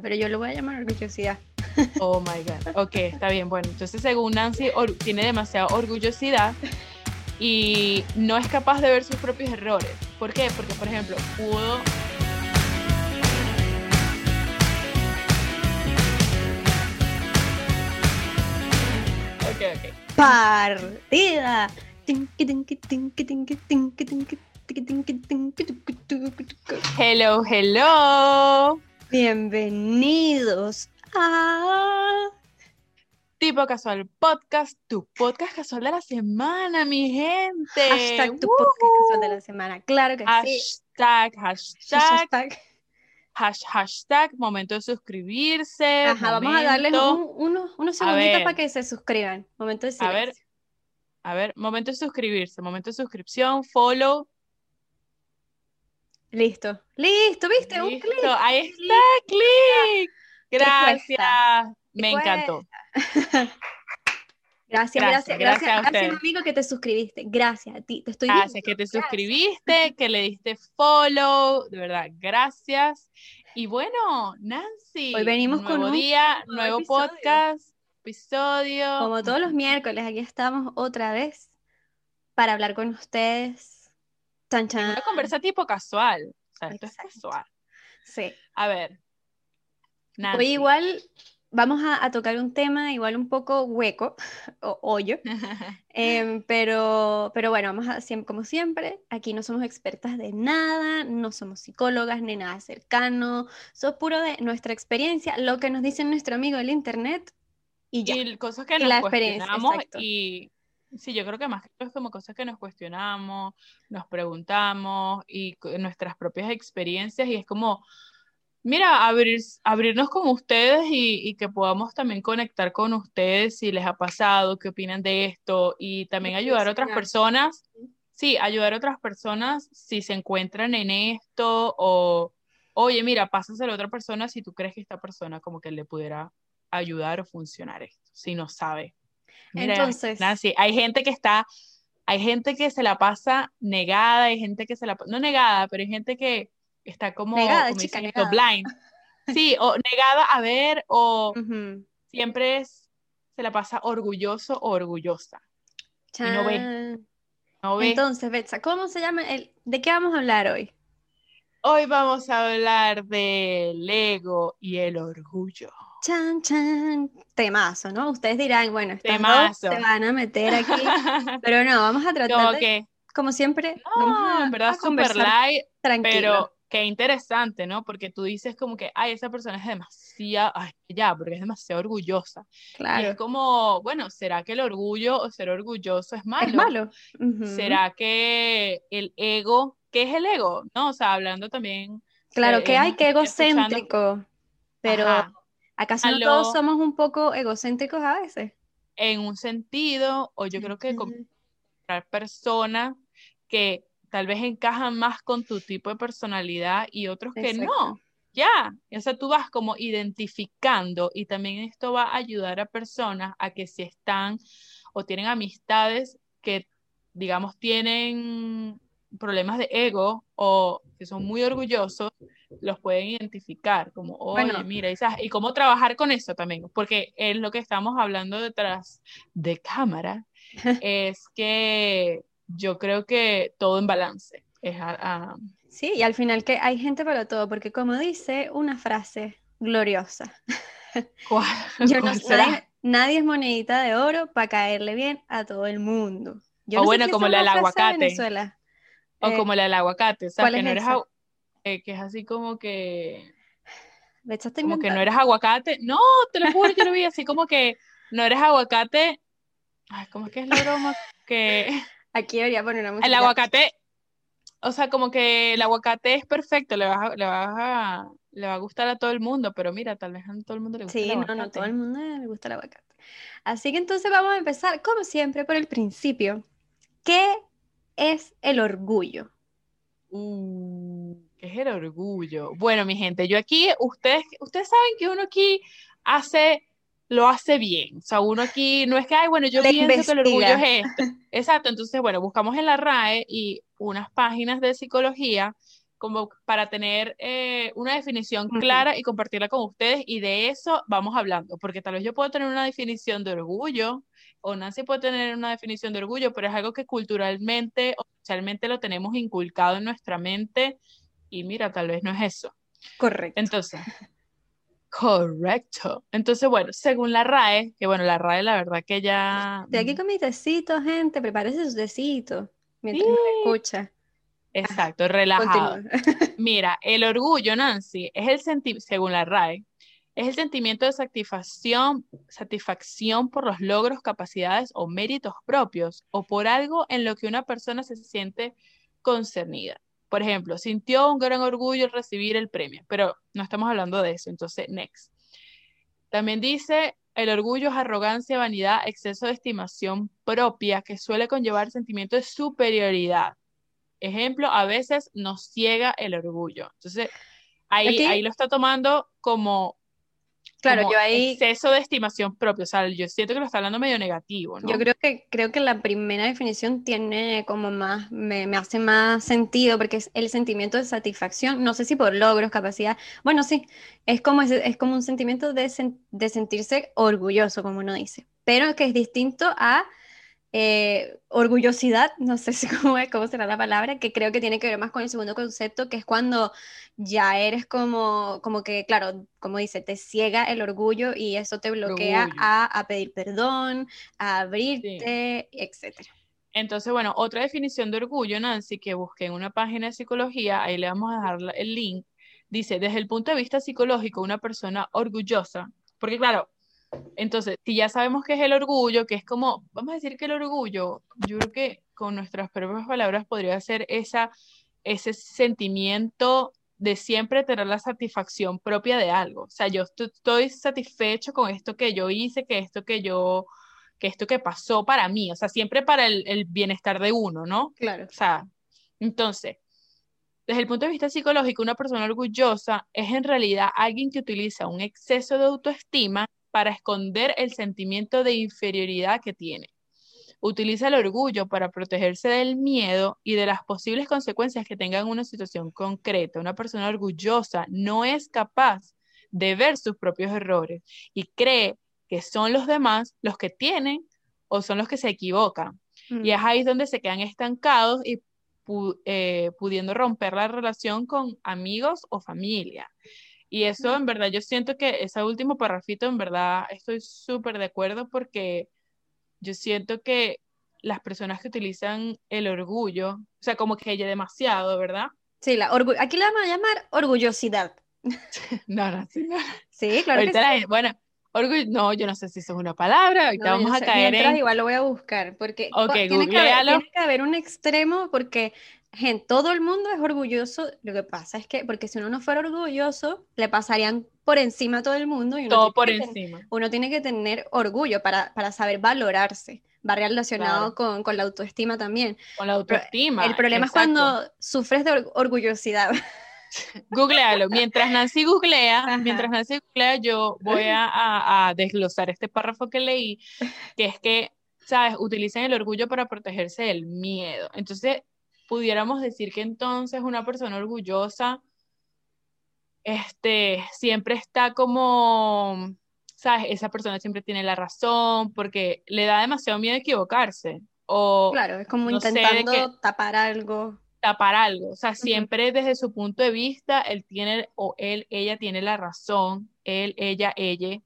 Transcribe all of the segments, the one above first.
pero yo lo voy a llamar orgullosidad. Oh my God. Ok, está bien. Bueno, entonces según Nancy, tiene demasiada orgullosidad y no es capaz de ver sus propios errores. ¿Por qué? Porque, por ejemplo, pudo Partida. Hello, hello. Bienvenidos a Tipo Casual Podcast, tu podcast casual de la semana, mi gente. Hashtag tu podcast casual de la semana, claro que sí. Hashtag, hashtag. Hashtag, momento de suscribirse. Ajá, vamos a darles unos, unos segunditos para que se suscriban. Momento de silencio. A ver, a ver, momento de suscribirse, momento de suscripción, follow. Listo, listo, ¿viste? Un clic. Ahí está, clic. Gracias. Me encantó. Gracias, gracias, gracias, gracias, amigo que te suscribiste. Gracias a ti, te estoy Gracias que te suscribiste, que le diste follow, de verdad, gracias. Y bueno, Nancy, hoy venimos con un día, nuevo, podcast, episodio. Como todos los miércoles, aquí estamos otra vez para hablar con ustedes. Chan, chan. Una conversa tipo casual, o sea, esto es casual. Sí. A ver. Nancy. Hoy igual vamos a, tocar un tema igual un poco hueco o hoyo, em, pero, pero bueno, vamos a, como siempre, aquí no somos expertas de nada, no somos psicólogas ni nada cercano, somos puro de nuestra experiencia, lo que nos dice nuestro amigo del internet y ya. Y cosas que nos la cuestionamos y sí, yo creo que más que todo es como cosas que nos cuestionamos, nos preguntamos y nuestras propias experiencias y es como Mira, abrir, abrirnos con ustedes y, que podamos también conectar con ustedes si les ha pasado, qué opinan de esto y también ayudar a otras personas. Sí, ayudar a otras personas si se encuentran en esto o, oye, mira, pásaselo a otra persona si tú crees que esta persona como que le pudiera ayudar o funcionar esto, si no sabe. Entonces, Nancy, hay gente que está, hay gente que se la pasa negada, hay gente que se la, no negada, pero hay gente que está como, negada, chica, blind. Sí, o negada a ver, o siempre es, se la pasa orgulloso o orgullosa. Y no ve. No ve. Entonces, Betsa, ¿cómo se llama? El, ¿De qué vamos a hablar hoy? Hoy vamos a hablar del ego y el orgullo. Chan, chan, temazo, ¿no? Ustedes dirán, bueno, estas se van a meter aquí, pero no, vamos a tratar de, que, como siempre, no, en verdad, super light, pero qué interesante, ¿no? Porque tú dices como que, ay, esa persona es demasiado, ay, ya, porque es demasiado orgullosa. Claro. Y es como, bueno, ¿será que el orgullo o ser orgulloso es malo? Es malo. ¿Será que el ego, qué es el ego? ¿No? O sea, hablando también. Claro, que hay que egocéntrico, pero ¿acaso no todos somos un poco egocéntricos a veces? En un sentido, o yo creo que encontrar personas que tal vez encajan más con tu tipo de personalidad y otros que no. Ya, o sea, tú vas como identificando y también esto va a ayudar a personas a que si están o tienen amistades que, digamos, tienen problemas de ego o que son muy orgullosos, los pueden identificar como, oye, bueno, mira, y, y cómo trabajar con eso también, porque es lo que estamos hablando detrás de cámara, es que yo creo que todo en balance. Es Sí, y al final que hay gente para todo, porque como dice una frase gloriosa. ¿Cuál? Yo no, nadie, es monedita de oro para caerle bien a todo el mundo. o bueno, como la del aguacate. O como la del aguacate, o sea, que no eres eh, que es así como que como que no eres aguacate. No, te lo juro, yo lo vi así como que no eres aguacate. Ay, ¿cómo es que es la broma? Que Aquí debería poner una música. El aguacate, o sea, como que el aguacate es perfecto, le, va le, a, le va a gustar a todo el mundo, pero mira, tal vez a todo el mundo le gusta sí, el aguacate. Sí, no, no, todo el mundo le gusta el aguacate. Así que entonces vamos a empezar, como siempre, por el principio. ¿Qué es el orgullo? Uh, ¿Qué es el orgullo? Bueno, mi gente, yo aquí, ustedes, ustedes saben que uno aquí hace lo hace bien. O sea, uno aquí no es que, ay, bueno, yo pienso que el orgullo es esto. Exacto, entonces, bueno, buscamos en la RAE y unas páginas de psicología como para tener eh, una definición clara y compartirla con ustedes y de eso vamos hablando, porque tal vez yo puedo tener una definición de orgullo o Nancy puede tener una definición de orgullo, pero es algo que culturalmente o socialmente lo tenemos inculcado en nuestra mente y mira, tal vez no es eso. Correcto. Entonces, correcto. Entonces, bueno, según la RAE, que bueno, la RAE la verdad que ya... De aquí con mi tecito, gente, prepárese su tecito mientras me escucha. Exacto, relajado. Mira, el orgullo, Nancy, es el sentimiento, según la RAE, es el sentimiento de satisfacción, satisfacción por los logros, capacidades o méritos propios o por algo en lo que una persona se siente concernida. Por ejemplo, sintió un gran orgullo al recibir el premio, pero no estamos hablando de eso, entonces, next. También dice, el orgullo es arrogancia, vanidad, exceso de estimación propia que suele conllevar sentimiento de superioridad ejemplo, a veces nos ciega el orgullo. Entonces, ahí, ahí lo está tomando como, claro, yo ahí, exceso de estimación propia. O sea, yo siento que lo está hablando medio negativo, ¿no? Yo creo que, creo que la primera definición tiene como más, me, me hace más sentido porque es el sentimiento de satisfacción, no sé si por logros, capacidad, bueno, sí, es como, es, es como un sentimiento de, de sentirse orgulloso, como uno dice, pero que es distinto a eh, orgullosidad, no sé si cómo, es, cómo será la palabra, que creo que tiene que ver más con el segundo concepto, que es cuando ya eres como, como que, claro, como dice, te ciega el orgullo y eso te bloquea a, pedir perdón, a abrirte, etc. Entonces, bueno, otra definición de orgullo, Nancy, que busqué en una página de psicología, ahí le vamos a dejar el link, dice, desde el punto de vista psicológico, una persona orgullosa, porque claro, entonces, si ya sabemos qué es el orgullo, que es como, vamos a decir que el orgullo, yo creo que con nuestras propias palabras podría ser esa, ese sentimiento de siempre tener la satisfacción propia de algo. O sea, yo estoy satisfecho con esto que yo hice, que esto que yo, que esto que pasó para mí, o sea, siempre para el, el bienestar de uno, ¿no? Claro. O sea, entonces, desde el punto de vista psicológico, una persona orgullosa es en realidad alguien que utiliza un exceso de autoestima para esconder el sentimiento de inferioridad que tiene. Utiliza el orgullo para protegerse del miedo y de las posibles consecuencias que tenga en una situación concreta. Una persona orgullosa no es capaz de ver sus propios errores y cree que son los demás los que tienen o son los que se equivocan. Y es mm. ahí donde se quedan estancados y eh, pudiendo romper la relación con amigos o familia. Y eso en verdad, yo siento que ese último parrafito, en verdad, estoy súper de acuerdo porque yo siento que las personas que utilizan el orgullo, o sea, como que ella demasiado, ¿verdad? Sí, la aquí la vamos a llamar orgullosidad. no, no, sí, no. Sí, claro que sí. bueno, orgullo, no, yo no sé si eso es una palabra, ahorita vamos a caer en... igual lo voy a buscar, porque tiene, que haber, tiene que haber un extremo, porque gente, todo el mundo es orgulloso. Lo que pasa es que, porque si uno no fuera orgulloso, le pasarían por encima a todo el mundo. Y todo por encima. uno tiene que tener orgullo para, para saber valorarse. Va relacionado con, con, la autoestima también. Con la autoestima. el problema es cuando sufres de orgullosidad. Googlealo. Mientras Nancy googlea, mientras Nancy googlea, yo voy a, a, desglosar este párrafo que leí, que es que, ¿sabes? Utilizan el orgullo para protegerse del miedo. Entonces, pudiéramos decir que entonces una persona orgullosa este, siempre está como, ¿sabes? Esa persona siempre tiene la razón porque le da demasiado miedo equivocarse. O, claro, es como intentando tapar algo. Tapar algo. O sea, siempre desde su punto de vista, él tiene, o él, ella tiene la razón, él, ella, ella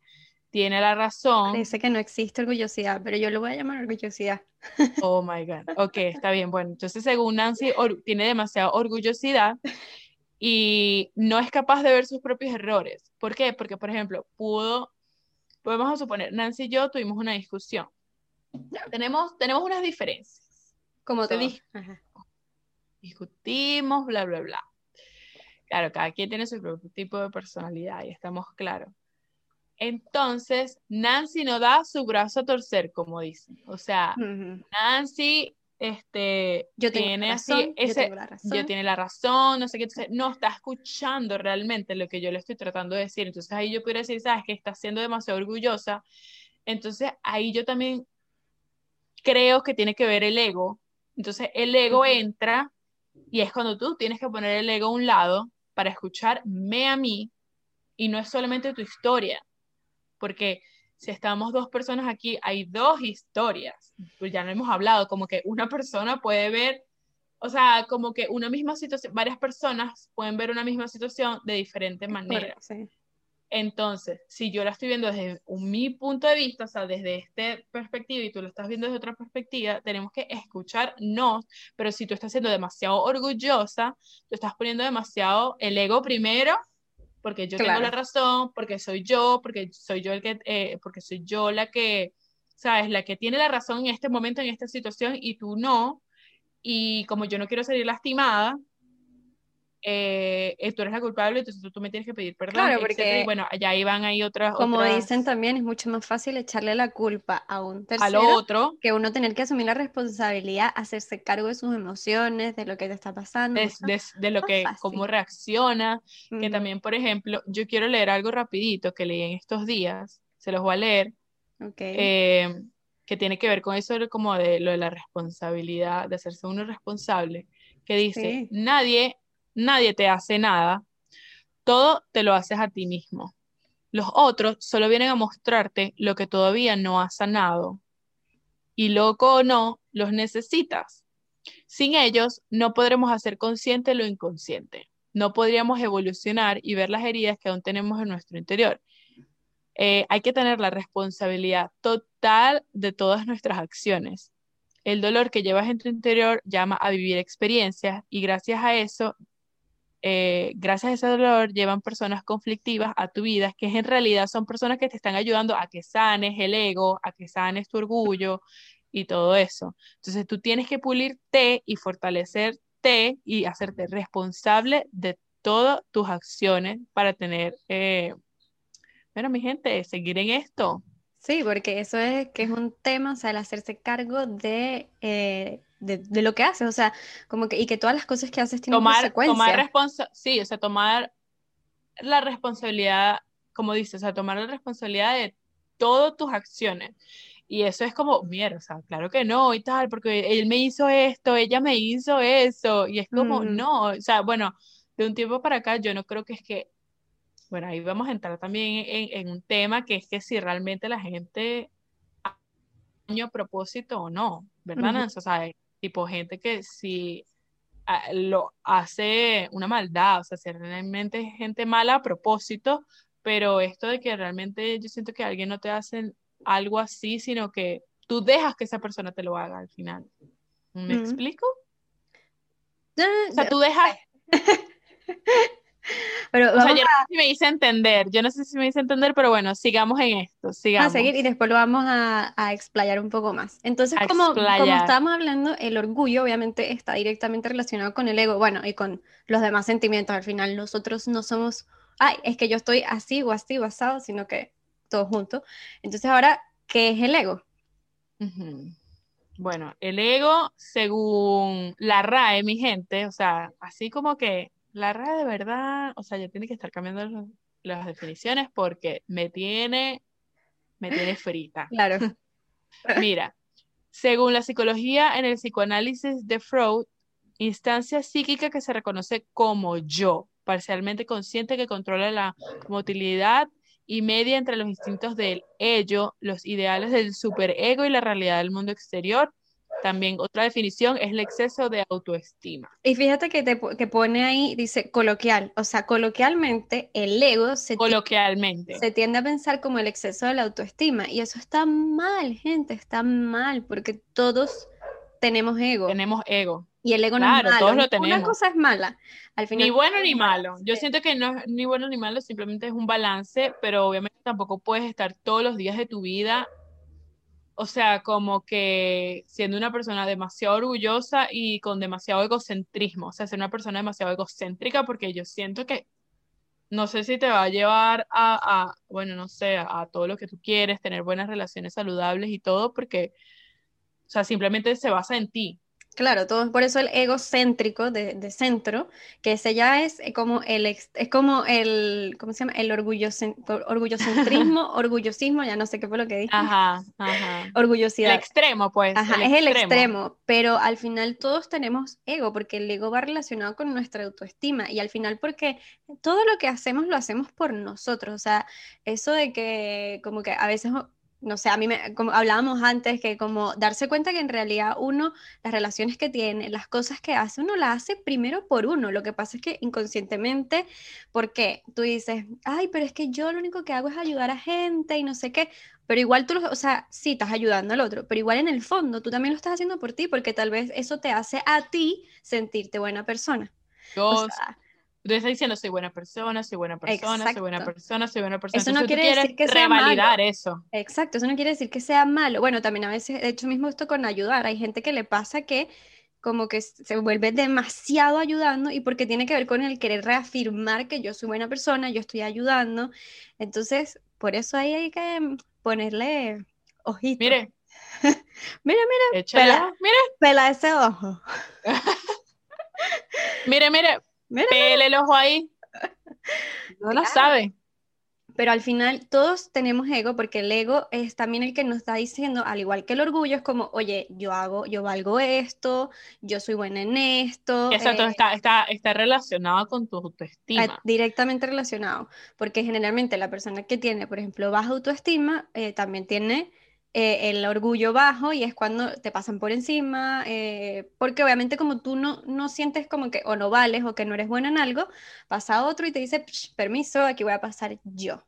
tiene la razón. Dice que no existe orgullosidad, pero yo lo voy a llamar orgullosidad. Oh my God. Ok, está bien. Bueno, entonces según Nancy, tiene demasiada orgullosidad y no es capaz de ver sus propios errores. ¿Por qué? Porque, por ejemplo, pudo, podemos suponer, Nancy y yo tuvimos una discusión. Tenemos, tenemos unas diferencias. Como te dije. Discutimos, bla, bla, bla. Claro, cada quien tiene su propio tipo de personalidad y estamos claros. Entonces, Nancy no da su brazo a torcer, como dicen. O sea, Nancy este, yo tiene así, ese, yo, la razón. yo tiene la razón, no sé qué, entonces no está escuchando realmente lo que yo le estoy tratando de decir. Entonces ahí yo pudiera decir, sabes que está siendo demasiado orgullosa. Entonces ahí yo también creo que tiene que ver el ego. Entonces el ego entra Y es cuando tú tienes que poner el ego a un lado para escucharme a mí y no es solamente tu historia, porque si estamos dos personas aquí, hay dos historias, pues ya no hemos hablado, como que una persona puede ver, o sea, como que una misma situación, varias personas pueden ver una misma situación de diferentes maneras. Entonces, si yo la estoy viendo desde mi punto de vista, o sea, desde esta perspectiva y tú lo estás viendo desde otra perspectiva, tenemos que escucharnos, pero si tú estás siendo demasiado orgullosa, tú estás poniendo demasiado el ego primero, porque yo tengo la razón, porque soy yo, porque soy yo el que, eh, porque soy yo la que, sabes, la que tiene la razón en este momento, en esta situación, y tú no, y como yo no quiero salir lastimada, eh, eh, tú eres la culpable, entonces tú, me tienes que pedir perdón. Claro, porque, y bueno, allá iban ahí otras. Como dicen también, es mucho más fácil echarle la culpa a un tercero otro, que uno tener que asumir la responsabilidad, hacerse cargo de sus emociones, de lo que te está pasando. De, lo que, cómo reacciona. Que también, por ejemplo, yo quiero leer algo rapidito que leí en estos días, se los voy a leer. Eh, que tiene que ver con eso como de lo de la responsabilidad, de hacerse uno responsable, que dice, nadie nadie te hace nada, todo te lo haces a ti mismo. Los otros solo vienen a mostrarte lo que todavía no has sanado. Y loco o no, los necesitas. Sin ellos, no podremos hacer consciente lo inconsciente. No podríamos evolucionar y ver las heridas que aún tenemos en nuestro interior. Eh, hay que tener la responsabilidad total de todas nuestras acciones. El dolor que llevas en tu interior llama a vivir experiencias y gracias a eso eh, gracias a ese dolor llevan personas conflictivas a tu vida, que en realidad son personas que te están ayudando a que sanes el ego, a que sanes tu orgullo y todo eso. Entonces tú tienes que pulirte y fortalecerte y hacerte responsable de todas tus acciones para tener, eh, bueno, mi gente, seguir en esto. Sí, porque eso es que es un tema, o sea, el hacerse cargo de eh, de, lo que haces, o sea, como que, y que todas las cosas que haces tienen tomar, consecuencias. Tomar responsabilidad, sí, o sea, tomar la responsabilidad, como dices, o sea, tomar la responsabilidad de todas tus acciones. Y eso es como, mierda, o sea, claro que no y tal, porque él me hizo esto, ella me hizo eso, y es como, mm. no, o sea, bueno, de un tiempo para acá yo no creo que es que, bueno, ahí vamos a entrar también en, en un tema que es que si realmente la gente ha a propósito o no, ¿verdad, O sea, tipo gente que si ah, lo hace una maldad, o sea, si realmente es gente mala a propósito, pero esto de que realmente yo siento que alguien no te hace algo así, sino que tú dejas que esa persona te lo haga al final. ¿Me explico? O sea, tú dejas... Pero o sea, yo no sé si me hice entender, yo no sé si me hice entender, pero bueno, sigamos en esto, sigamos. A seguir y después lo vamos a, a explayar un poco más. Entonces, como, como estábamos hablando, el orgullo obviamente está directamente relacionado con el ego, bueno, y con los demás sentimientos. Al final, nosotros no somos, ay, es que yo estoy así o así o asado, sino que todo junto. Entonces, ahora, ¿qué es el ego? Bueno, el ego, según la RAE, mi gente, o sea, así como que la RAE de verdad, o sea, ya tiene que estar cambiando las definiciones porque me tiene, me tiene frita. Claro. Mira, según la psicología en el psicoanálisis de Freud, instancia psíquica que se reconoce como yo, parcialmente consciente que controla la motilidad y media entre los instintos del ello, los ideales del superego y la realidad del mundo exterior, también otra definición es el exceso de autoestima. Y fíjate que, te, que pone ahí, dice coloquial, o sea, coloquialmente el ego se, coloquialmente. se tiende a pensar como el exceso de la autoestima y eso está mal, gente, está mal porque todos tenemos ego. Tenemos ego. Y el ego no es malo. Todos lo tenemos. Una cosa es mala. Al final, ni bueno ni malo. Yo siento que no es ni bueno ni malo, simplemente es un balance, pero obviamente tampoco puedes estar todos los días de tu vida o sea, como que siendo una persona demasiado orgullosa y con demasiado egocentrismo, o sea, ser una persona demasiado egocéntrica porque yo siento que no sé si te va a llevar a, bueno, no sé, a, todo lo que tú quieres, tener buenas relaciones saludables y todo, porque, o sea, simplemente se basa en ti. Claro, todo por eso el egocéntrico de, de centro, que ese ya es eh, como el es como el ¿cómo se llama? el orgullocentrismo, orgullosismo, ya no sé qué fue lo que dije. Ajá, ajá. Orgullosidad. El extremo, pues. Ajá, es el extremo, pero al final todos tenemos ego, porque el ego va relacionado con nuestra autoestima y al final porque todo lo que hacemos lo hacemos por nosotros, o sea, eso de que como que a veces no sé, a mí me, como hablábamos antes, que como darse cuenta que en realidad uno, las relaciones que tiene, las cosas que hace, uno las hace primero por uno. Lo que pasa es que inconscientemente, porque tú dices, ay, pero es que yo lo único que hago es ayudar a gente y no sé qué, pero igual tú, lo, o sea, sí estás ayudando al otro, pero igual en el fondo tú también lo estás haciendo por ti, porque tal vez eso te hace a ti sentirte buena persona. Yo, Tú estás diciendo, soy buena persona, soy buena persona, soy buena persona, soy buena persona. Eso no quiere decir que sea eso. Exacto, eso no quiere decir que sea malo. Bueno, también a veces, de hecho mismo esto con ayudar, hay gente que le pasa que como que se vuelve demasiado ayudando y porque tiene que ver con el querer reafirmar que yo soy buena persona, yo estoy ayudando. Entonces, por eso ahí hay que ponerle ojito. Mire. mira, mira. Pela, mire. Pela ese ojo. mire, mire Pele el ojo ahí. No lo sabe. Pero al final todos tenemos ego porque el ego es también el que nos está diciendo, al igual que el orgullo, es como, oye, yo hago, yo valgo esto, yo soy buena en esto. Exacto, eh, está, está, está relacionado con tu autoestima. Directamente relacionado, porque generalmente la persona que tiene, por ejemplo, baja autoestima, eh, también tiene eh, el orgullo bajo y es cuando te pasan por encima, eh, porque obviamente como tú no, no sientes como que o no vales o que no eres bueno en algo, pasa otro y te dice, permiso, aquí voy a pasar yo.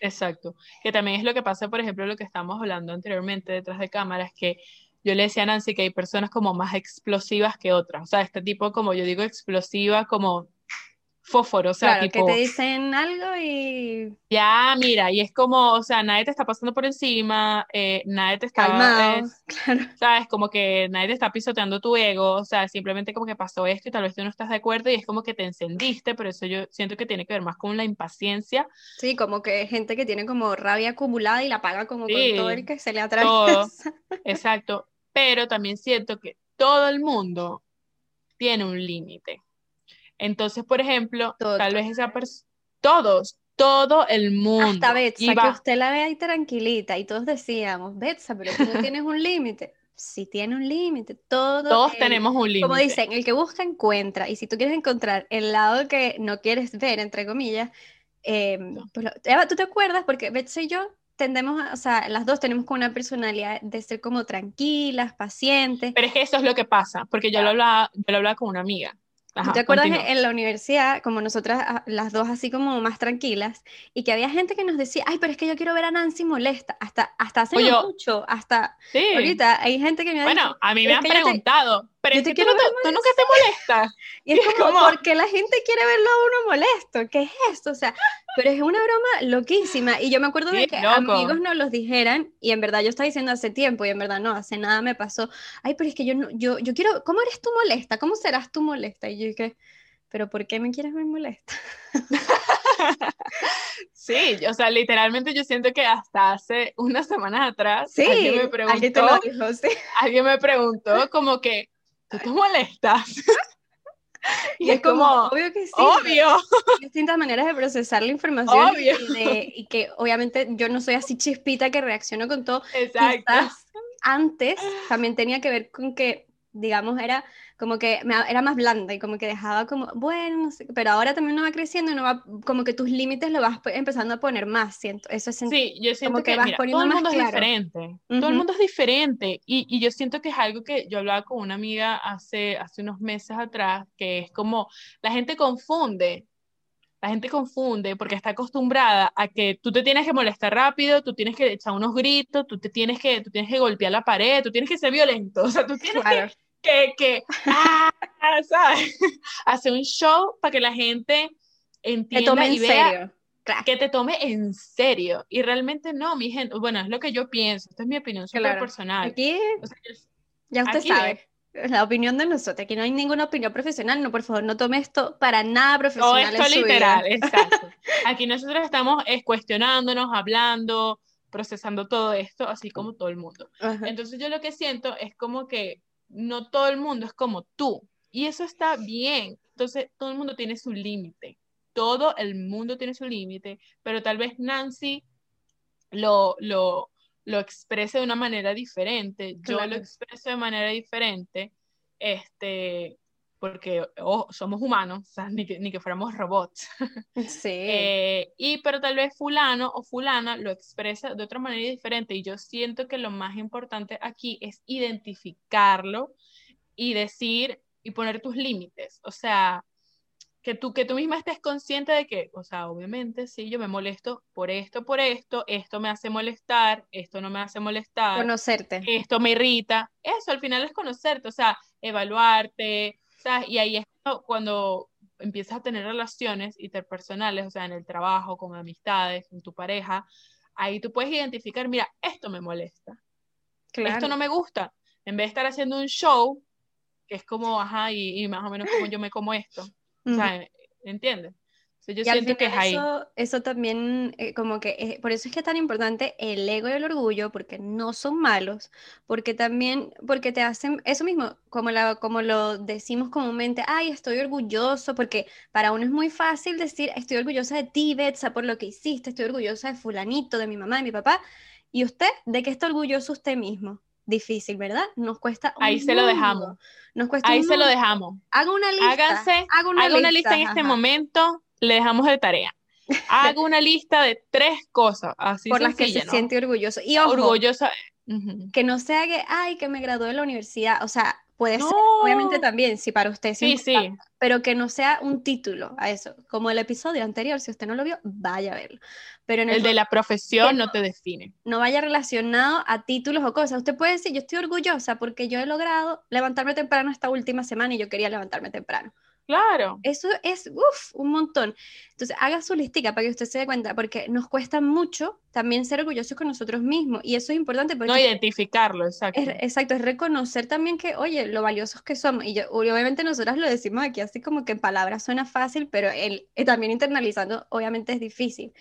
Exacto, que también es lo que pasa, por ejemplo, lo que estábamos hablando anteriormente detrás de cámaras, que yo le decía a Nancy que hay personas como más explosivas que otras, o sea, este tipo como yo digo explosiva, como fósforo, o sea, claro, que te dicen algo y... Ya, mira, y es como, o sea, nadie te está pasando por encima, eh, nadie te está... Calmado, claro. ¿Sabes? Como que nadie te está pisoteando tu ego, o sea, simplemente como que pasó esto y tal vez tú no estás de acuerdo y es como que te encendiste, pero eso yo siento que tiene que ver más con la impaciencia. Sí, como que gente que tiene como rabia acumulada y la paga como con todo el que se le atraviesa. Exacto, pero también siento que todo el mundo tiene un límite. Entonces, por ejemplo, tal vez esa persona, todos, todo el mundo. Hasta Betsa, que usted la ve ahí tranquilita y todos decíamos, Betsa, pero tú no tienes un límite. Sí tiene un límite, todo. Todos tenemos un límite. Como dicen, el que busca encuentra. Y si tú quieres encontrar el lado que no quieres ver, entre comillas, em, pues tú te acuerdas, porque Betsa y yo tendemos, o sea, las dos tenemos como una personalidad de ser como tranquilas, pacientes. Pero es que eso es lo que pasa, porque yo, lo, hablaba, yo lo hablaba con una amiga ¿Te acuerdas en la universidad, como nosotras ah, las dos así como más tranquilas, y que había gente que nos decía, ay, pero es que yo quiero ver a Nancy molesta, hasta, hasta hace mucho, hasta ahorita hay gente que me ha Bueno, a mí me han preguntado, pero es que tú, nunca te molestas. Y es como, ¿por qué la gente quiere verlo a uno molesto? ¿Qué es esto? O sea, pero es una broma loquísima. Y yo me acuerdo de que amigos nos los dijeran, y en verdad yo estaba diciendo hace tiempo, y en verdad no, hace nada me pasó, ay, pero es que yo, no, yo, yo quiero, ¿cómo eres tú molesta? ¿Cómo serás tú molesta? Y yo dije, pero ¿por qué me quieres ver molesta? sí, o sea, literalmente yo siento que hasta hace unas semanas atrás alguien me preguntó, alguien me preguntó como que, ¿tú te molestas? Y, es como, obvio que sí. Obvio. Distintas maneras de procesar la información. Y, que obviamente yo no soy así chispita que reacciono con todo. Exacto. antes también tenía que ver con que, digamos, era como que me, era más blanda y como que dejaba como, bueno, no sé, pero ahora también no va creciendo y no va, como que tus límites lo vas empezando a poner más, siento, eso es Sí, yo siento que, vas todo el mundo es diferente, todo el mundo es diferente y, y, yo siento que es algo que yo hablaba con una amiga hace, hace unos meses atrás, que es como, la gente confunde la gente confunde porque está acostumbrada a que tú te tienes que molestar rápido, tú tienes que echar unos gritos, tú te tienes que, tú tienes que golpear la pared, tú tienes que ser violento, o sea, tú tienes que que, que ah, ¿sabes? Hace un show para que la gente entienda y vea que te tome en serio. Y realmente no, mi gente, bueno, es lo que yo pienso, esta es mi opinión súper personal. Aquí, ya usted sabe. La opinión de nosotros, aquí no hay ninguna opinión profesional, no, por favor, no tome esto para nada profesional. No, esto literal, exacto. Aquí nosotros estamos es cuestionándonos, hablando, procesando todo esto, así como todo el mundo. Entonces yo lo que siento es como que no todo el mundo es como tú. Y eso está bien. Entonces, todo el mundo tiene su límite. Todo el mundo tiene su límite, pero tal vez Nancy lo, lo, lo exprese de una manera diferente, yo lo expreso de manera diferente, este, porque somos humanos, ni, que, ni, que, fuéramos robots. Sí. Eh, y pero tal vez fulano o fulana lo expresa de otra manera diferente y yo siento que lo más importante aquí es identificarlo y decir y poner tus límites. O sea, que tú, que tú misma estés consciente de que, o sea, obviamente, sí, yo me molesto por esto, por esto, esto me hace molestar, esto no me hace molestar. Conocerte. Esto me irrita. Eso al final es conocerte, o sea, evaluarte, ¿sabes? Y ahí es cuando empiezas a tener relaciones interpersonales, o sea, en el trabajo, con amistades, con tu pareja, ahí tú puedes identificar, mira, esto me molesta, esto no me gusta. En vez de estar haciendo un show, que es como, ajá, y, y más o menos como yo me como esto, o sea, ¿entiendes? Yo siento que es ahí. Eso, también, eh, como que, eh, por eso es que es tan importante el ego y el orgullo, porque no son malos, porque también, porque te hacen, eso mismo, como, la, como lo decimos comúnmente, ay, estoy orgulloso, porque para uno es muy fácil decir, estoy orgullosa de ti, Betsa, por lo que hiciste, estoy orgullosa de fulanito, de mi mamá, de mi papá, y usted, ¿de qué está orgulloso usted mismo? difícil, ¿verdad? Nos cuesta. Ahí se lo dejamos. Nos cuesta Ahí se lo dejamos. Haga una lista. Háganse, haga una, lista, en este momento, le dejamos de tarea. Haga una lista de tres cosas, así por las que se siente orgulloso. Y ojo, orgullosa. que no sea que, ay, que me gradué de la universidad, o sea, puede ser, obviamente también, si para usted sí, sí, pero que no sea un título a eso, como el episodio anterior, si usted no lo vio, vaya a verlo. Pero el, de la profesión no te define. No vaya relacionado a títulos o cosas. Usted puede decir, yo estoy orgullosa porque yo he logrado levantarme temprano esta última semana y yo quería levantarme temprano. Claro. Eso es, uff, un montón. Entonces, haga su listica para que usted se dé cuenta, porque nos cuesta mucho también ser orgullosos con nosotros mismos. Y eso es importante. Porque no identificarlo, exacto. exacto, es reconocer también que, oye, lo valiosos que somos. Y obviamente nosotras lo decimos aquí así como que en palabras suena fácil, pero el, eh, también internalizando, obviamente es difícil.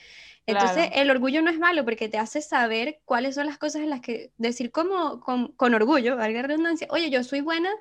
Entonces, el orgullo no es malo porque te hace saber cuáles son las cosas en las que decir como con, con orgullo, valga la redundancia, oye, yo soy buena,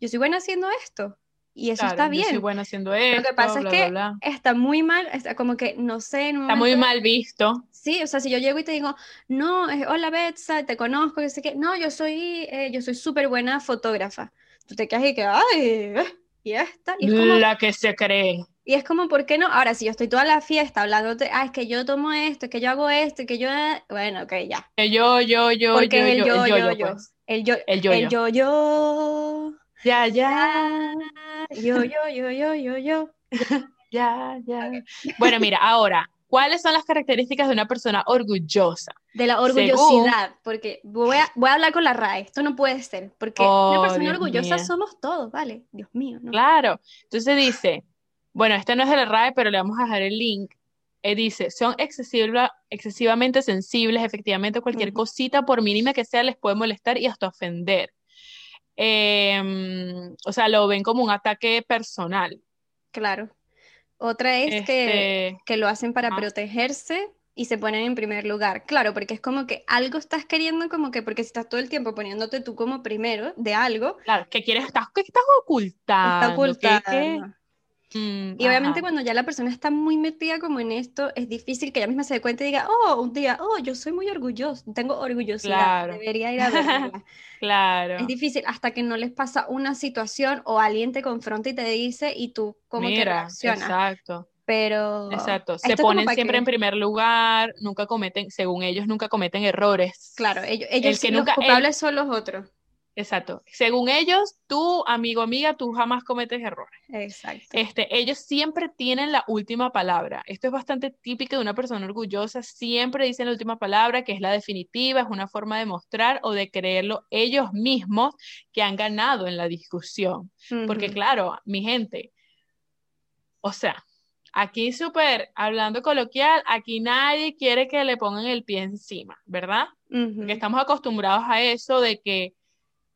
yo soy buena haciendo esto y eso está bien. Yo soy buena haciendo esto. Lo que pasa es que está muy mal, está como que no sé. está muy mal visto. Sí, o sea, si yo llego y te digo, no, hola Betsa, te conozco, yo sé que, no, yo soy, eh, yo soy súper buena fotógrafa. Tú te quedas y que, ay, eh, y esta. Y es como, la que se cree. Y es como, ¿por qué no? Ahora, si yo estoy toda la fiesta hablando, ah, es que yo tomo esto, es que yo hago esto, es que yo, bueno, ok, ya. Que yo, yo, yo, Porque yo, el yo, yo, yo, yo, pues. El yo, el yo, el yo, yo. Ya, ya. Yo, yo, yo, yo, yo, yo. Ya, ya. Bueno, mira, ahora, ¿cuáles son las características de una persona orgullosa? De la orgullosidad, porque voy a, voy a hablar con la RAE, esto no puede ser, porque una oh, persona orgullosa somos todos, ¿vale? Dios mío, ¿no? Claro, entonces dice, bueno, este no es de la RAE, pero le vamos a dejar el link. Eh, dice, son excesivamente sensibles, efectivamente cualquier cosita, por mínima que sea, les puede molestar y hasta ofender. Em, o sea, lo ven como un ataque personal. Claro. Otra es que, este, que, lo hacen para protegerse y se ponen en primer lugar. Claro, porque es como que algo estás queriendo, como que, porque si estás todo el tiempo poniéndote tú como primero de algo. Claro, que quieres, estás, que estás ocultando. Está ocultando. Mm, y obviamente cuando ya la persona está muy metida como en esto, es difícil que ella misma se dé cuenta y diga, oh, un día, oh, yo soy muy orgulloso, tengo orgullosidad, debería ir a verla. claro. Es difícil hasta que no les pasa una situación o alguien te confronta y te dice y tú como que reaccionas. Exacto. Pero... Exacto, se ponen siempre en primer lugar, nunca cometen, según ellos, nunca cometen errores. Claro, ellos, ellos los culpables son los otros. Exacto. Según ellos, tú, amigo, amiga, tú jamás cometes errores. Exacto. Este, ellos siempre tienen la última palabra. Esto es bastante típico de una persona orgullosa. Siempre dicen la última palabra, que es la definitiva, es una forma de mostrar o de creerlo ellos mismos que han ganado en la discusión. Porque claro, mi gente, o sea, aquí súper, hablando coloquial, aquí nadie quiere que le pongan el pie encima, ¿verdad? Porque estamos acostumbrados a eso de que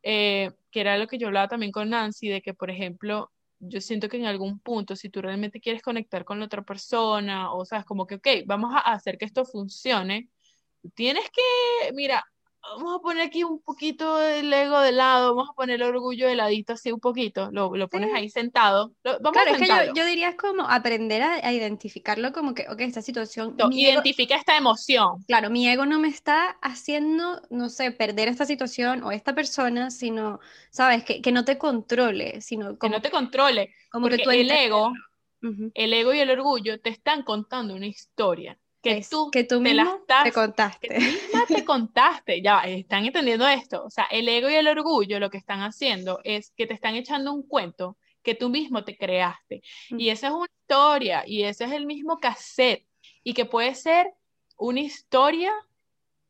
eh, que era lo que yo hablaba también con Nancy, de que, por ejemplo, yo siento que en algún punto, si tú realmente quieres conectar con la otra persona, o sea, como que, ok, vamos a hacer que esto funcione, tienes que, mira, vamos a poner aquí un poquito el ego de lado, vamos a poner el orgullo de ladito así un poquito, lo, lo pones ahí sentado. vamos claro, es que yo, yo, diría es como aprender a, identificarlo como que, ok, esta situación... identifica esta emoción. Claro, mi ego no me está haciendo, no sé, perder esta situación o esta persona, sino, sabes, que, que no te controle, sino... Como, que no te controle, como porque que el ego, el ego y el orgullo te están contando una historia que tú, que tú te, te contaste. Que misma te contaste, ya están entendiendo esto. O sea, el ego y el orgullo lo que están haciendo es que te están echando un cuento que tú mismo te creaste. Y esa es una historia, y ese es el mismo cassette, y que puede ser una historia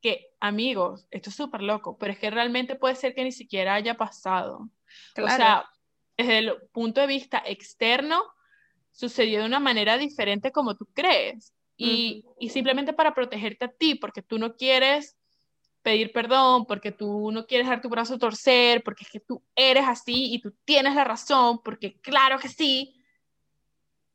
que, amigos, esto es súper loco, pero es que realmente puede ser que ni siquiera haya pasado. O sea, desde el punto de vista externo, sucedió de una manera diferente como tú crees y, simplemente para protegerte a ti, porque tú no quieres pedir perdón, porque tú no quieres dar tu brazo a torcer, porque es que tú eres así y tú tienes la razón, porque claro que sí,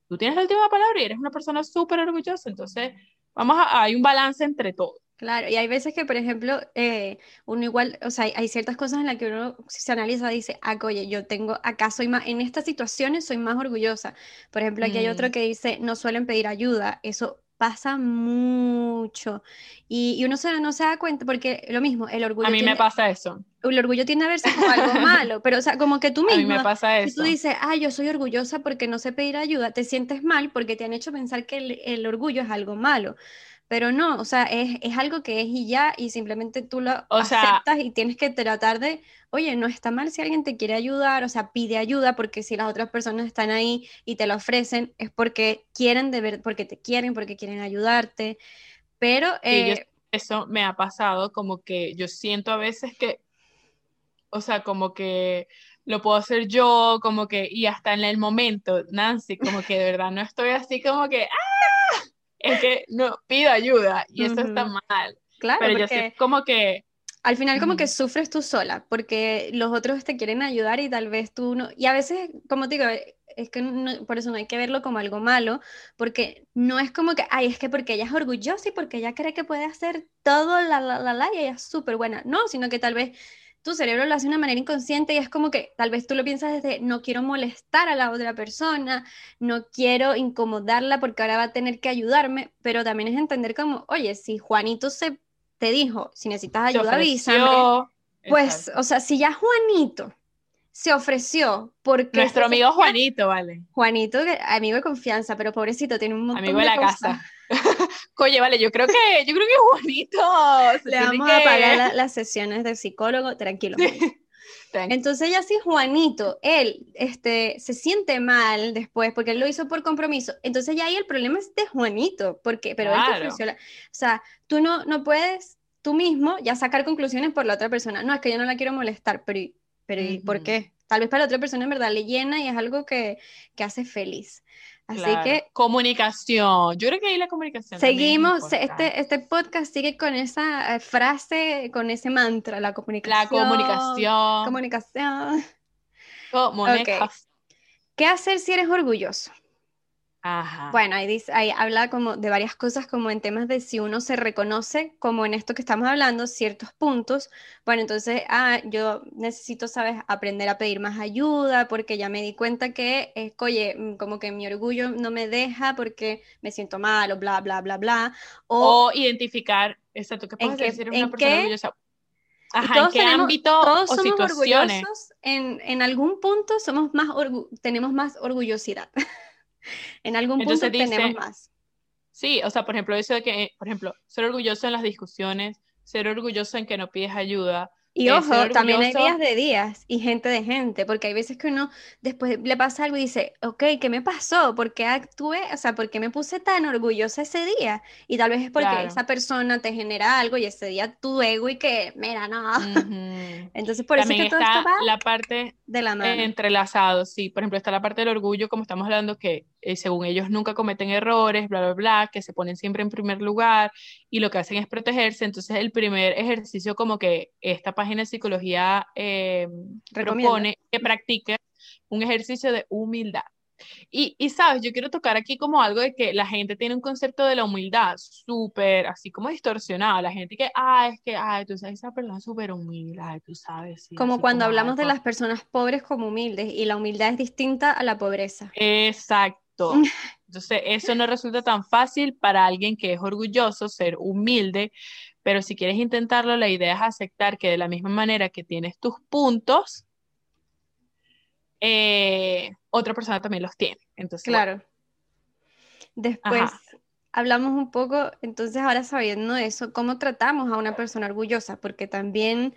tú tienes la última palabra y eres una persona súper orgullosa, entonces vamos a, hay un balance entre todo. Claro, y hay veces que, por ejemplo, eh, uno igual, o sea, hay, ciertas cosas en las que uno si se analiza dice, ah, oye, yo tengo, acá soy más, en estas situaciones soy más orgullosa. Por ejemplo, aquí hay otro mm. que dice, no suelen pedir ayuda, eso pasa mucho. Y, uno se, no se da cuenta, porque lo mismo, el orgullo. A mí me pasa eso. El orgullo tiene a verse como algo malo, pero o sea, como que tú mismo. A mí me pasa eso. Si tú dices, ah, yo soy orgullosa porque no sé pedir ayuda, te sientes mal porque te han hecho pensar que el orgullo es algo malo. Pero no, o sea, es, es, algo que es y ya, y simplemente tú lo aceptas y tienes que tratar de, oye, no está mal si alguien te quiere ayudar, o sea, pide ayuda, porque si las otras personas están ahí y te la ofrecen, es porque quieren de ver, porque te quieren, porque quieren ayudarte. Pero eh, eso me ha pasado, como que yo siento a veces que, o sea, como que lo puedo hacer yo, como que, y hasta en el momento, Nancy, como que de verdad no estoy así como que, ¡ah! Es que no pido ayuda y eso está mal. Claro, pero yo sé como que al final como que sufres tú sola, porque los otros te quieren ayudar y tal vez tú no, y a veces, como te digo, es que por eso no hay que verlo como algo malo, porque no es como que, ay, es que porque ella es orgullosa y porque ella cree que puede hacer todo, la, la, la, la, y ella es súper buena, no, sino que tal vez tu cerebro lo hace de una manera inconsciente y es como que tal vez tú lo piensas desde no quiero molestar a la otra persona, no quiero incomodarla porque ahora va a tener que ayudarme, pero también es entender como, oye, si Juanito se te dijo, si necesitas ayuda, avísame. Pues, o sea, si ya Juanito se ofreció porque... Nuestro amigo Juanito, vale. Juanito, amigo de confianza, pero pobrecito, tiene un montón amigo de, la casa. Oye, vale, yo creo que, yo creo que Juanito... Le vamos a pagar las sesiones del psicólogo, tranquilo. Entonces ya sí, Juanito, él este, se siente mal después porque él lo hizo por compromiso. Entonces ya ahí el problema es de Juanito, porque, pero él te ofreció O sea, tú no, no puedes tú mismo ya sacar conclusiones por la otra persona. No, es que yo no la quiero molestar, pero pero ¿y por qué? Tal vez para la otra persona en verdad le llena y es algo que, que hace feliz. Así que... Comunicación. Yo creo que ahí la comunicación. Seguimos, este, este podcast sigue con esa eh, frase, con ese mantra, la comunicación. La comunicación. Comunicación. Comunicación. ¿Qué hacer si eres orgulloso? Bueno, ahí, dice, ahí habla como de varias cosas, como en temas de si uno se reconoce, como en esto que estamos hablando, ciertos puntos. Bueno, entonces, ah, yo necesito, ¿sabes?, aprender a pedir más ayuda porque ya me di cuenta que, es, oye, mm, como que mi orgullo no me deja porque me siento mal o bla, bla, bla, bla. O, identificar, exacto, ¿qué puedes decir una persona orgullosa? Ajá, ¿en qué ámbito todos somos orgullosos, en, en, algún punto somos más tenemos más orgullosidad. en algún punto tenemos más. Sí, o sea, por ejemplo, eso de que, por ejemplo, ser orgulloso en las discusiones, ser orgulloso en que no pides ayuda, y ojo, también hay días de días y gente de gente, porque hay veces que uno después le pasa algo y dice, ok, ¿qué me pasó? ¿Por qué actué? O sea, ¿por qué me puse tan orgullosa ese día? Y tal vez es porque esa persona te genera algo y ese día tu ego y que, mira, no. Entonces, por eso es que todo está esto va la parte de la mano. entrelazado, sí. Por ejemplo, está la parte del orgullo, como estamos hablando, que eh, según ellos nunca cometen errores, bla, bla, bla, que se ponen siempre en primer lugar y lo que hacen es protegerse. Entonces, el primer ejercicio como que esta página de psicología eh, propone que practique un ejercicio de humildad. Y, y, sabes, yo quiero tocar aquí como algo de que la gente tiene un concepto de la humildad súper, así como distorsionado. La gente que, ah, es que, ay, tú sabes, esa persona súper humilde, ay, tú sabes. como cuando hablamos de las personas pobres como humildes y la humildad es distinta a la pobreza. Exacto. Entonces, eso no resulta tan fácil para alguien que es orgulloso ser humilde, pero si quieres intentarlo, la idea es aceptar que de la misma manera que tienes tus puntos, eh, otra persona también los tiene. Entonces, claro. Después hablamos un poco, entonces ahora sabiendo eso, cómo tratamos a una persona orgullosa, porque también,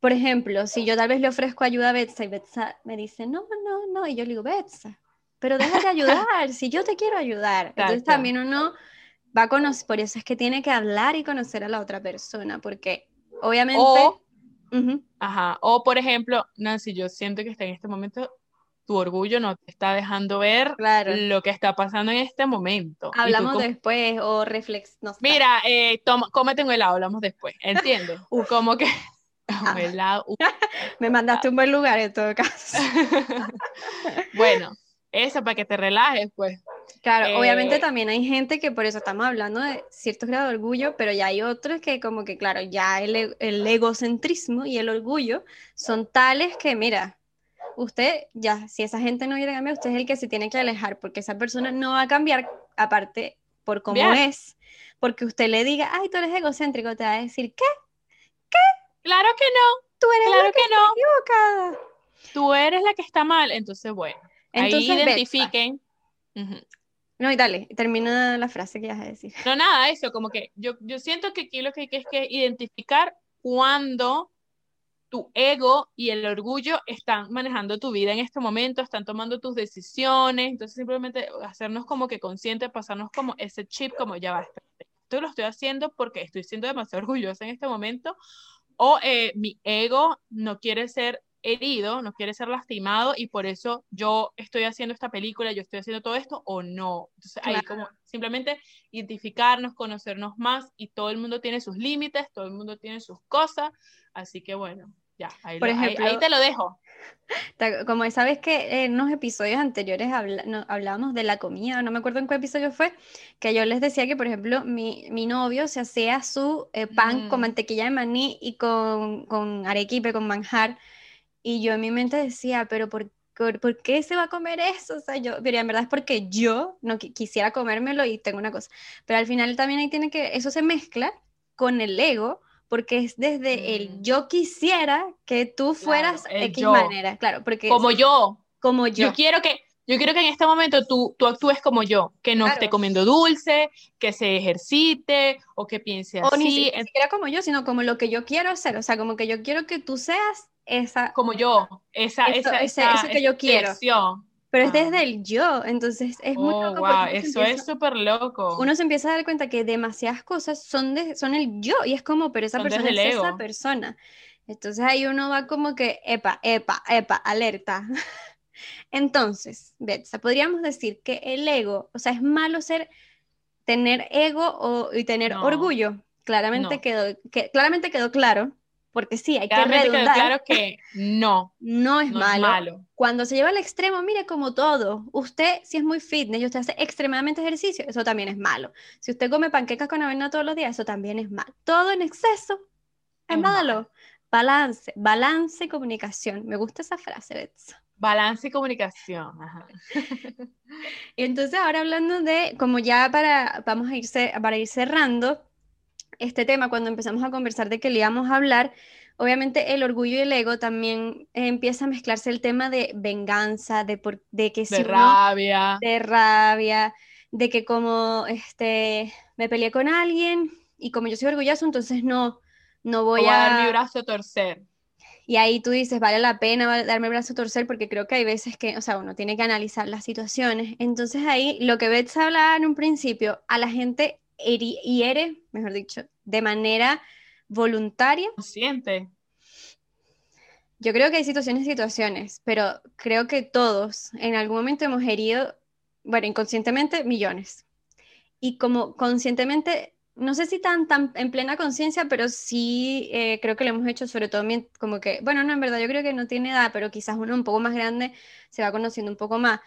por ejemplo, si yo tal vez le ofrezco ayuda a Betsa y Betsa me dice, no, no, no, y yo le digo, Betsa, pero déjate ayudar, si yo te quiero ayudar. Entonces también uno va a conocer, por eso es que tiene que hablar y conocer a la otra persona, porque obviamente... O, Ajá, o por ejemplo, Nancy, yo siento que está en este momento tu orgullo no te está dejando ver lo que está pasando en este momento. Hablamos después o reflex. Mira, eh, toma, cómete un helado, hablamos después. ¿Entiendes? Como que un helado. Me mandaste un buen lugar en todo caso. bueno, eso para que te relajes, pues. Claro, obviamente eh, también hay gente que por eso estamos hablando de cierto grado de orgullo, pero ya hay otros que como que, claro, ya el, e, el egocentrismo y el orgullo son tales que, mira, usted ya, si esa gente no quiere cambiar, usted es el que se tiene que alejar, porque esa persona no va a cambiar, aparte por cómo es, porque usted le diga, ay, tú eres egocéntrico, te va a decir, ¿qué? ¿Qué? Claro que no. Tú eres claro la que, no. equivocada. Tú eres la que está mal, entonces bueno, entonces, ahí identifiquen. No, y dale, termina la frase que ibas a decir. No, nada, eso, como que yo, yo siento que aquí lo que hay que es que identificar cuándo tu ego y el orgullo están manejando tu vida en este momento, están tomando tus decisiones, entonces simplemente hacernos como que conscientes, pasarnos como ese chip, como ya va, esto lo estoy haciendo porque estoy siendo demasiado orgullosa en este momento, o eh, mi ego no quiere ser herido, no quiere ser lastimado y por eso yo estoy haciendo esta película, yo estoy haciendo todo esto o no. Entonces ahí como simplemente identificarnos, conocernos más y todo el mundo tiene sus límites, todo el mundo tiene sus cosas, así que bueno, ya, ahí, Por ejemplo, ahí, te lo dejo. Como sabes que en unos episodios anteriores hablábamos de la comida, no me acuerdo en qué episodio fue, que yo les decía que, por ejemplo, mi, mi novio se hacía su eh, pan con mm. mantequilla de maní y con, con arequipe, con manjar, y yo en mi mente decía, pero ¿por, por, qué se va a comer eso? O sea, yo, pero en verdad es porque yo no quisiera comérmelo y tengo una cosa, pero al final también ahí tiene que, eso se mezcla con el ego, porque es desde el mm. yo quisiera que tú fueras de X manera, claro, porque como yo, como yo. Yo quiero que yo quiero que en este momento tú, tú actúes como yo, que no esté comiendo dulce, que se ejercite o que piense así. O ni siquiera como yo, sino como lo que yo quiero hacer. O sea, como que yo quiero que tú seas esa. Como yo, esa, esa, eso que yo quiero pero es desde el yo, entonces es muy oh, Wow, eso es súper loco. Uno se empieza a dar cuenta que demasiadas cosas son, de, son el yo, y es como, pero esa persona es esa persona. Entonces ahí uno va como que, epa, epa, epa, alerta. Entonces, Betsa, podríamos decir que el ego, o sea, es malo ser, tener ego o, y tener orgullo. Claramente, quedó, que, claramente quedó claro porque sí, hay que redundar. claro que no. No es, malo. Cuando se lleva al extremo, mire como todo. Usted, si es muy fitness y usted hace extremadamente ejercicio, eso también es malo. Si usted come panquecas con avena todos los días, eso también es malo. Todo en exceso es, malo. Balance, balance y comunicación. Me gusta esa frase, Betsa. Balance y comunicación. y entonces ahora hablando de, como ya para, vamos a irse, para ir cerrando, este tema, cuando empezamos a conversar de que le íbamos a hablar, obviamente el orgullo y el ego también empieza a mezclarse el tema de venganza, de, por, de que si de rabia. De rabia, de que como este, me peleé con alguien y como yo soy orgulloso, entonces no, no voy a... dar mi brazo a torcer. Y ahí tú dices, vale la pena darme el brazo a torcer porque creo que hay veces que, o sea, uno tiene que analizar las situaciones. Entonces ahí lo que Beth hablaba en un principio, a la gente hiere, mejor dicho, de manera voluntaria. Consciente. Yo creo que hay situaciones y situaciones, pero creo que todos en algún momento hemos herido, bueno, inconscientemente, millones. Y como conscientemente, no sé si tan, tan en plena conciencia, pero sí eh, creo que lo hemos hecho sobre todo como que, bueno, no, en verdad yo creo que no tiene edad, pero quizás uno un poco más grande se va conociendo un poco más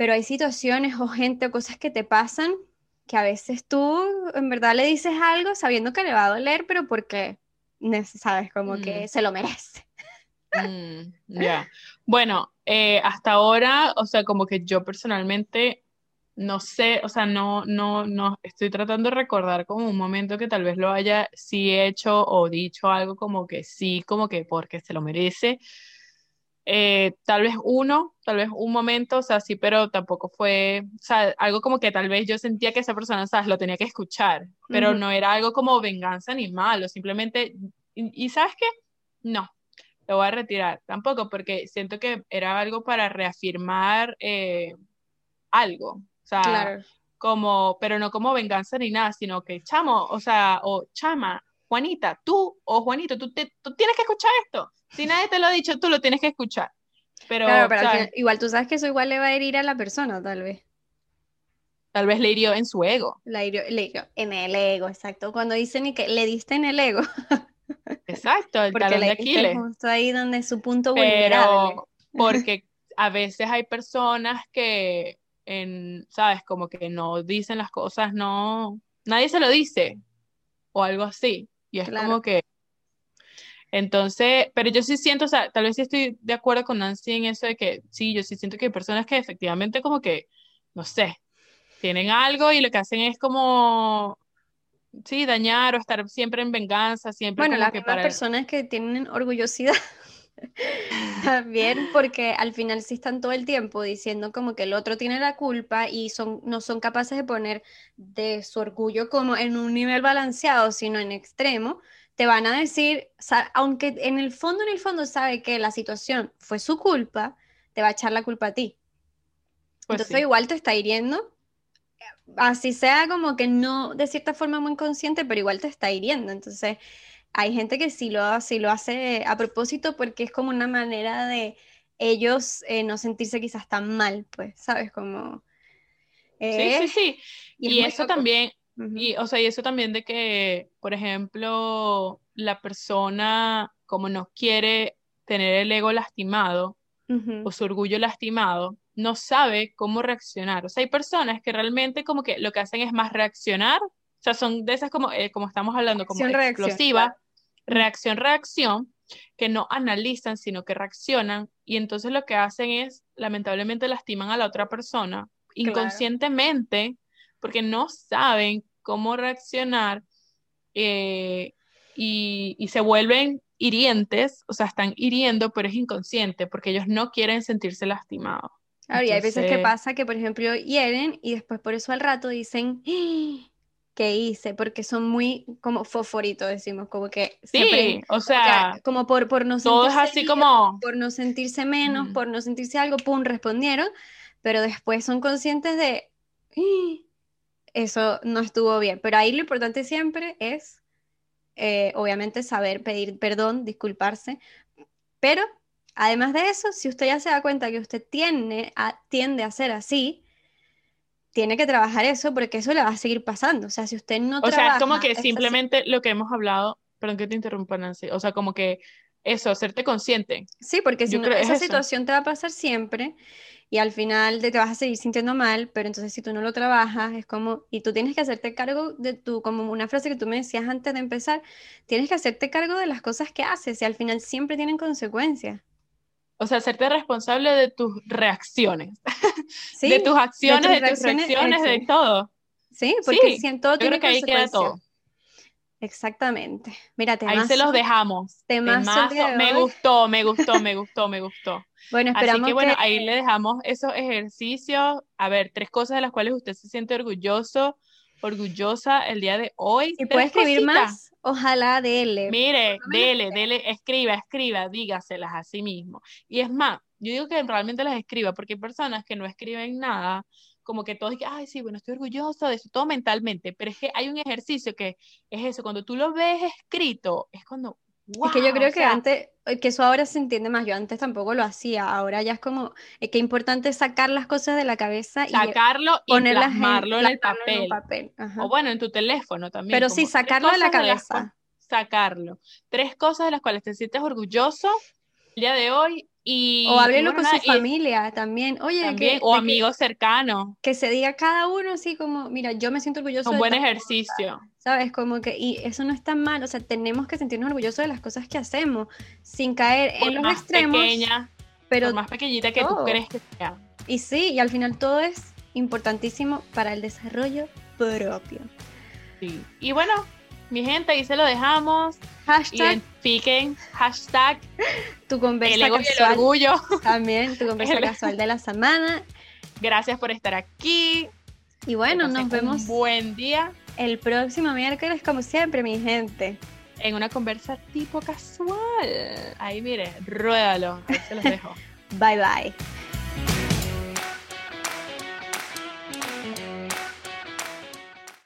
pero hay situaciones o gente o cosas que te pasan que a veces tú en verdad le dices algo sabiendo que le va a doler, pero porque, sabes, como que mm. se lo merece. Mm, ya. Bueno, eh, hasta ahora, o sea, como que yo personalmente no sé, o sea, no, no, no, estoy tratando de recordar como un momento que tal vez lo haya sí hecho o dicho algo como que sí, como que porque se lo merece. Eh, tal vez uno, tal vez un momento, o sea, sí, pero tampoco fue, o sea, algo como que tal vez yo sentía que esa persona, ¿sabes? Lo tenía que escuchar, pero no era algo como venganza ni malo, simplemente, y, ¿sabes qué? No, lo voy a retirar, tampoco, porque siento que era algo para reafirmar eh, algo, o sea, como, pero no como venganza ni nada, sino que, chamo, o sea, o chama, Juanita, tú o Juanito, tú, tú tienes que escuchar esto si nadie te lo ha dicho, tú lo tienes que escuchar. Pero, igual tú sabes que eso igual le va a herir a la persona, tal vez. Tal vez le hirió en su ego. Le hirió, en el ego, exacto. Cuando dicen que le diste en el ego. Exacto, el talón de Aquiles. Justo ahí donde es su punto Pero porque a veces hay personas que, en, ¿sabes? Como que no dicen las cosas, no, nadie se lo dice, o algo así. Y es como que entonces, pero yo sí siento, o sea, tal vez sí estoy de acuerdo con Nancy en eso de que sí, yo sí siento que hay personas que efectivamente como que, no sé, tienen algo y lo que hacen es como, sí, dañar o estar siempre en venganza, siempre bueno, las que para... personas que tienen orgullosidad también porque al final sí están todo el tiempo diciendo como que el otro tiene la culpa y son, no son capaces de poner de su orgullo como en un nivel balanceado, sino en extremo, te van a decir, aunque en el fondo, en el fondo sabe que la situación fue su culpa, te va a echar la culpa a ti. Pues Entonces igual te está hiriendo, así sea como que no de cierta forma muy consciente, pero igual te está hiriendo. Entonces hay gente que sí lo, lo hace a propósito porque es como una manera de ellos eh, no sentirse quizás tan mal, pues, ¿sabes? Como... sí, sí, eh, sí. Y, eso también, y, o sea, y eso también de que, por ejemplo, la persona como no quiere tener el ego lastimado o su orgullo lastimado, no sabe cómo reaccionar. O sea, hay personas que realmente como que lo que hacen es más reaccionar, o sea, son de esas como, eh, como estamos hablando, como explosiva, reacción, reacción, que no analizan, sino que reaccionan, y entonces lo que hacen es, lamentablemente, lastiman a la otra persona inconscientemente, porque no saben cómo reaccionar eh, y, se vuelven hirientes, o sea, están hiriendo, pero es inconsciente porque ellos no quieren sentirse lastimados. Claro, y hay veces que pasa que, por ejemplo, hieren y después por eso al rato dicen, ¡Ah! ¿Qué hice? Porque son muy como fosforito, decimos, como que... Sí, o sea... Como, por, por no todo es así como... Por no sentirse menos, por no sentirse algo, pum, respondieron, pero después son conscientes de... ¡Ah! eso no estuvo bien. Pero ahí lo importante siempre es, eh, obviamente, saber pedir perdón, disculparse. Pero, además de eso, si usted ya se da cuenta que usted tiene a, tiende a ser así, tiene que trabajar eso porque eso le va a seguir pasando. O sea, si usted no... O sea, es como que simplemente lo que hemos hablado, perdón que te interrumpa Nancy, o sea, como que eso, hacerte consciente. Sí, porque si no, esa situación te va a pasar siempre y al final te, vas a seguir sintiendo mal, pero entonces si tú no lo trabajas, es como, y tú tienes que hacerte cargo de tu, como una frase que tú me decías antes de empezar, tienes que hacerte cargo de las cosas que haces y al final siempre tienen consecuencias. O sea, hacerte responsable de tus reacciones, de tus acciones, de tus, reacciones, de todo. Sí, porque si en todo tiene creo que ahí queda todo. Exactamente. Mira, Ahí se los dejamos. Temazo, me gustó, me gustó, me gustó, me gustó. Bueno, esperamos Así que bueno, ahí le dejamos esos ejercicios. A ver, tres cosas de las cuales usted se siente orgulloso, orgullosa el día de hoy. Y puede escribir más, ojalá dele. Mire, dele, dele, escriba, escriba, dígaselas a sí mismo. Y es más, yo digo que realmente las escriba, porque hay personas que no escriben nada, como que todos ay, sí, bueno, estoy orgulloso de eso, todo mentalmente, pero es que hay un ejercicio que es eso, cuando tú lo ves escrito, es cuando, es que yo creo que antes, eh, que eso ahora se entiende más, yo antes tampoco lo hacía, ahora ya es como, es que importante sacar las cosas de la cabeza y sacarlo y plasmarlo en, el papel. o bueno, en tu teléfono también. Pero sí, sacarlo de la cabeza. sacarlo. Tres cosas de las cuales te sientes orgulloso el día de hoy Y, o háblelo con su familia también. Oye, o amigos cercanos. Que se diga cada uno así como, mira, yo me siento orgulloso. Un buen ejercicio. ¿Sabes? Como que, y eso no está mal, o sea, tenemos que sentirnos orgullosos de las cosas que hacemos, sin caer en los extremos. Pequeña, pero más pequeñita que tú crees que sea. Y sí, y al final todo es importantísimo para el desarrollo propio. Sí. Y bueno, mi gente, ahí se lo dejamos. Hashtag. Identifiquen. Hashtag. Tu conversa el casual. orgullo. También, tu conversa casual de la semana. Gracias por estar aquí. Y bueno, nos vemos. buen día. El próximo miércoles, como siempre, mi gente. En una conversa tipo casual. Ahí mire, ruédalo. Ahí se los dejo. bye bye.